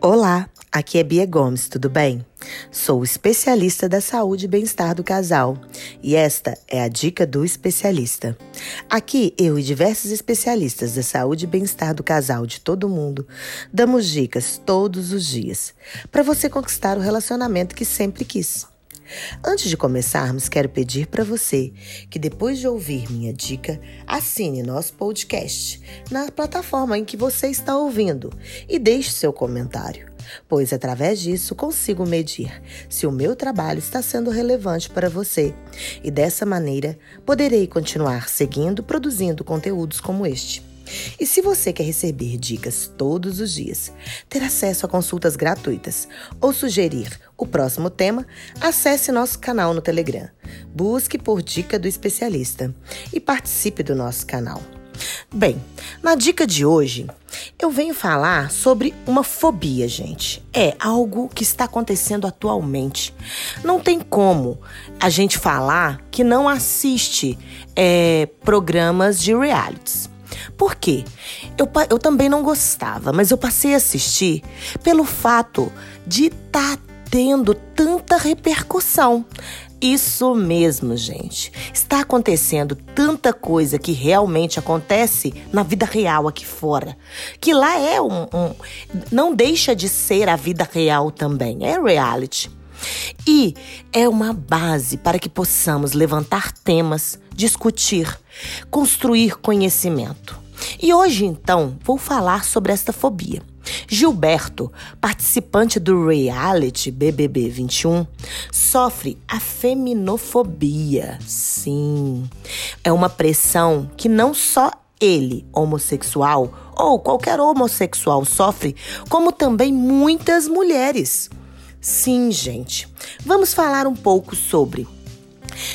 Olá, aqui é Bia Gomes, tudo bem? Sou especialista da saúde e bem-estar do casal e esta é a dica do especialista. Aqui eu e diversos especialistas da saúde e bem-estar do casal de todo mundo damos dicas todos os dias para você conquistar o relacionamento que sempre quis. Antes de começarmos, quero pedir para você que depois de ouvir minha dica, assine nosso podcast na plataforma em que você está ouvindo e deixe seu comentário, pois através disso consigo medir se o meu trabalho está sendo relevante para você e dessa maneira poderei continuar seguindo produzindo conteúdos como este. E se você quer receber dicas todos os dias, ter acesso a consultas gratuitas ou sugerir o próximo tema, acesse nosso canal no Telegram. Busque por Dica do Especialista e participe do nosso canal. Bem, na dica de hoje, eu venho falar sobre uma fobia, gente. É algo que está acontecendo atualmente. Não tem como a gente falar que não assiste é, programas de realities. Por quê? Eu, eu também não gostava, mas eu passei a assistir pelo fato de estar tá tendo tanta repercussão. Isso mesmo, gente. Está acontecendo tanta coisa que realmente acontece na vida real aqui fora. Que lá é um. um não deixa de ser a vida real também. É reality. E é uma base para que possamos levantar temas, discutir, construir conhecimento. E hoje, então, vou falar sobre esta fobia. Gilberto, participante do reality BBB 21, sofre a feminofobia. Sim, é uma pressão que não só ele, homossexual, ou qualquer homossexual sofre, como também muitas mulheres. Sim, gente. Vamos falar um pouco sobre.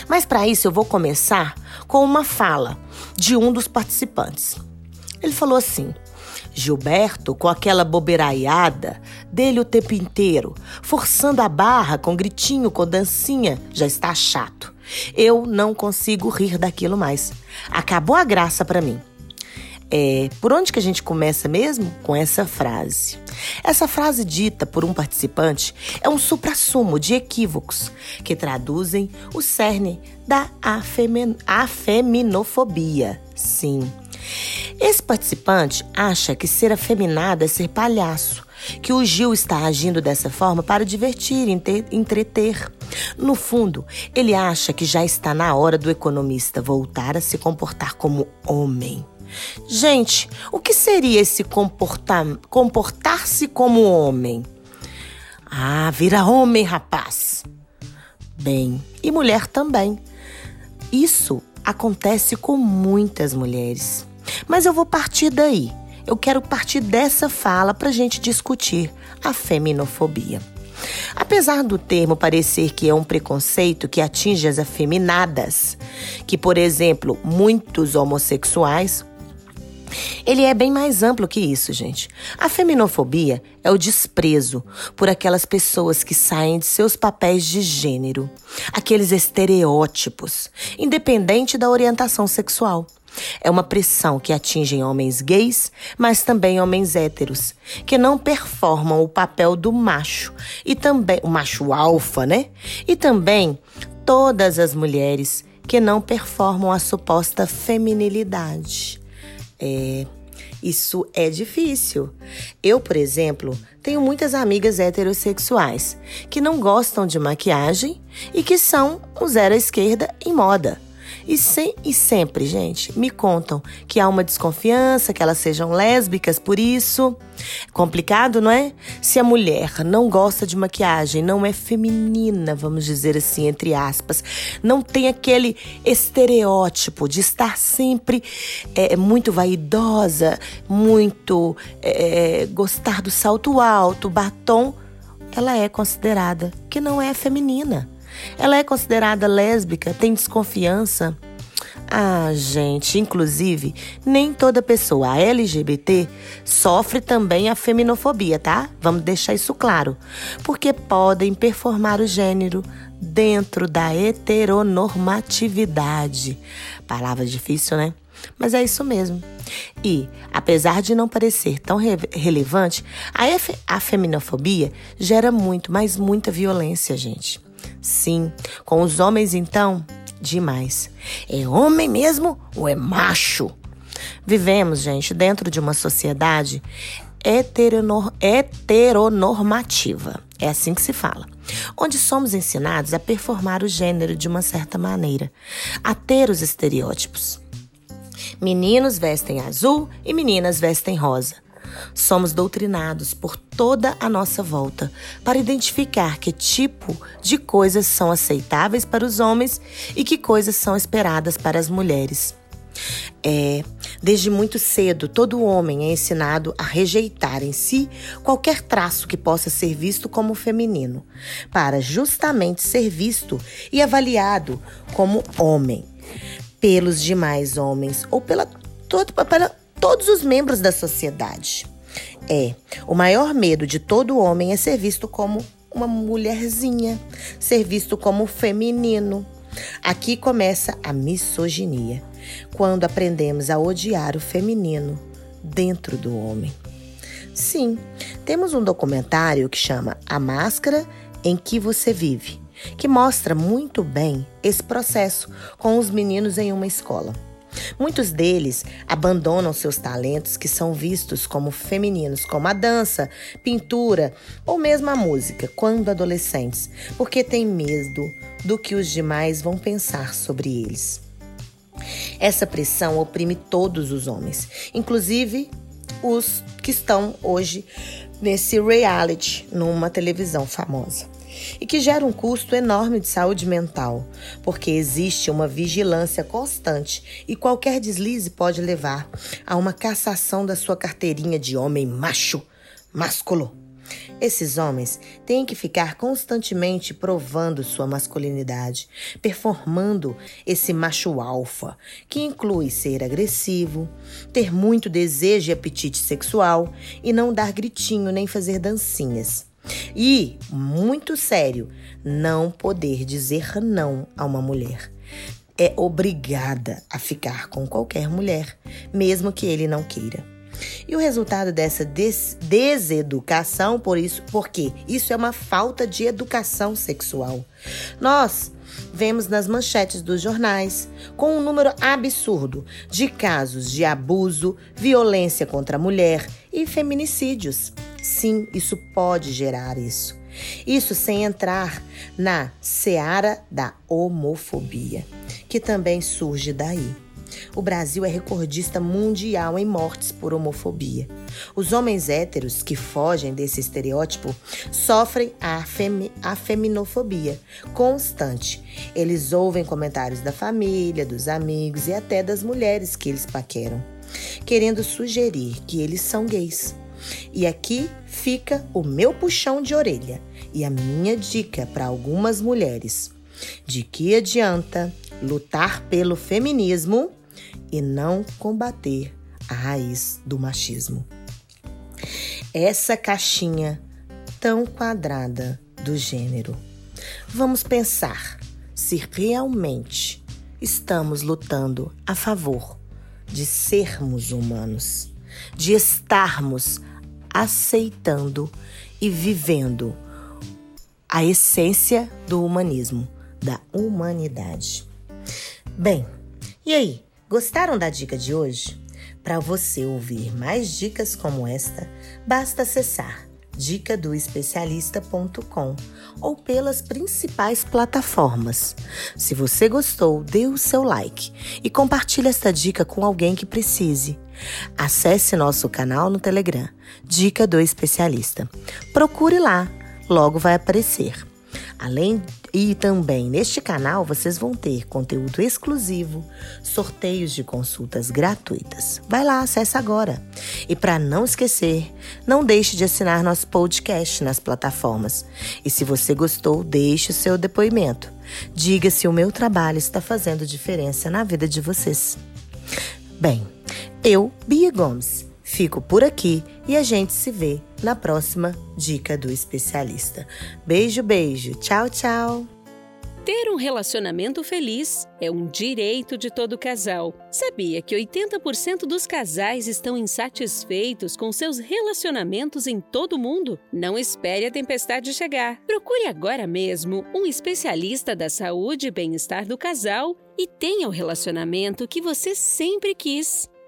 Mas para isso eu vou começar com uma fala de um dos participantes. Ele falou assim: Gilberto, com aquela bobeiraiada dele o tempo inteiro, forçando a barra com gritinho, com dancinha, já está chato. Eu não consigo rir daquilo mais. Acabou a graça para mim. É, por onde que a gente começa mesmo? Com essa frase. Essa frase dita por um participante é um suprassumo de equívocos que traduzem o cerne da afemin afeminofobia. Sim. Esse participante acha que ser afeminado é ser palhaço, que o Gil está agindo dessa forma para divertir, entreter. No fundo, ele acha que já está na hora do economista voltar a se comportar como homem. Gente, o que seria esse comportar, comportar-se como homem? Ah, vira homem, rapaz. Bem, e mulher também. Isso acontece com muitas mulheres. Mas eu vou partir daí. Eu quero partir dessa fala para a gente discutir a feminofobia. Apesar do termo parecer que é um preconceito que atinge as afeminadas, que, por exemplo, muitos homossexuais ele é bem mais amplo que isso, gente. A feminofobia é o desprezo por aquelas pessoas que saem de seus papéis de gênero, aqueles estereótipos, independente da orientação sexual. É uma pressão que atinge homens gays, mas também homens héteros, que não performam o papel do macho e também o macho alfa, né? E também todas as mulheres que não performam a suposta feminilidade. É, isso é difícil. Eu, por exemplo, tenho muitas amigas heterossexuais que não gostam de maquiagem e que são um zero à esquerda em moda. E, sem, e sempre, gente, me contam que há uma desconfiança, que elas sejam lésbicas por isso. Complicado, não é? Se a mulher não gosta de maquiagem, não é feminina, vamos dizer assim, entre aspas, não tem aquele estereótipo de estar sempre é, muito vaidosa, muito é, gostar do salto alto, batom, ela é considerada que não é feminina. Ela é considerada lésbica, tem desconfiança. Ah, gente, inclusive, nem toda pessoa LGBT sofre também a feminofobia, tá? Vamos deixar isso claro. Porque podem performar o gênero dentro da heteronormatividade. Palavra difícil, né? Mas é isso mesmo. E, apesar de não parecer tão re relevante, a, a feminofobia gera muito, mas muita violência, gente. Sim, com os homens, então, demais. É homem mesmo ou é macho? Vivemos, gente, dentro de uma sociedade heteronor heteronormativa. É assim que se fala. Onde somos ensinados a performar o gênero de uma certa maneira, a ter os estereótipos. Meninos vestem azul e meninas vestem rosa. Somos doutrinados por toda a nossa volta para identificar que tipo de coisas são aceitáveis para os homens e que coisas são esperadas para as mulheres. É, desde muito cedo, todo homem é ensinado a rejeitar em si qualquer traço que possa ser visto como feminino, para justamente ser visto e avaliado como homem pelos demais homens ou pela, todo, pela todos os membros da sociedade. É, o maior medo de todo homem é ser visto como uma mulherzinha, ser visto como feminino. Aqui começa a misoginia, quando aprendemos a odiar o feminino dentro do homem. Sim, temos um documentário que chama A Máscara em que você vive que mostra muito bem esse processo com os meninos em uma escola. Muitos deles abandonam seus talentos que são vistos como femininos, como a dança, pintura ou mesmo a música, quando adolescentes, porque têm medo do que os demais vão pensar sobre eles. Essa pressão oprime todos os homens, inclusive os que estão hoje nesse reality numa televisão famosa e que gera um custo enorme de saúde mental, porque existe uma vigilância constante e qualquer deslize pode levar a uma cassação da sua carteirinha de homem macho, másculo. Esses homens têm que ficar constantemente provando sua masculinidade, performando esse macho alfa, que inclui ser agressivo, ter muito desejo e apetite sexual e não dar gritinho nem fazer dancinhas. E, muito sério, não poder dizer não a uma mulher. É obrigada a ficar com qualquer mulher, mesmo que ele não queira. E o resultado dessa des deseducação, por isso, porque isso é uma falta de educação sexual. Nós vemos nas manchetes dos jornais, com um número absurdo de casos de abuso, violência contra a mulher e feminicídios. Sim, isso pode gerar isso. Isso sem entrar na seara da homofobia, que também surge daí. O Brasil é recordista mundial em mortes por homofobia. Os homens héteros que fogem desse estereótipo sofrem a, femi a feminofobia constante. Eles ouvem comentários da família, dos amigos e até das mulheres que eles paqueram, querendo sugerir que eles são gays. E aqui fica o meu puxão de orelha e a minha dica para algumas mulheres: de que adianta lutar pelo feminismo e não combater a raiz do machismo. Essa caixinha tão quadrada do gênero. Vamos pensar se realmente estamos lutando a favor de sermos humanos, de estarmos aceitando e vivendo a essência do humanismo, da humanidade. Bem, e aí, gostaram da dica de hoje? Para você ouvir mais dicas como esta, basta acessar dicadoespecialista.com ou pelas principais plataformas. Se você gostou, dê o seu like e compartilhe esta dica com alguém que precise. Acesse nosso canal no Telegram, Dica do Especialista. Procure lá, logo vai aparecer. Além E também neste canal vocês vão ter conteúdo exclusivo, sorteios de consultas gratuitas. Vai lá, acessa agora. E para não esquecer, não deixe de assinar nosso podcast nas plataformas. E se você gostou, deixe o seu depoimento. Diga se o meu trabalho está fazendo diferença na vida de vocês. Bem, eu, Bia Gomes, fico por aqui e a gente se vê na próxima Dica do Especialista. Beijo, beijo. Tchau, tchau. Ter um relacionamento feliz é um direito de todo casal. Sabia que 80% dos casais estão insatisfeitos com seus relacionamentos em todo o mundo? Não espere a tempestade chegar. Procure agora mesmo um especialista da saúde e bem-estar do casal e tenha o relacionamento que você sempre quis.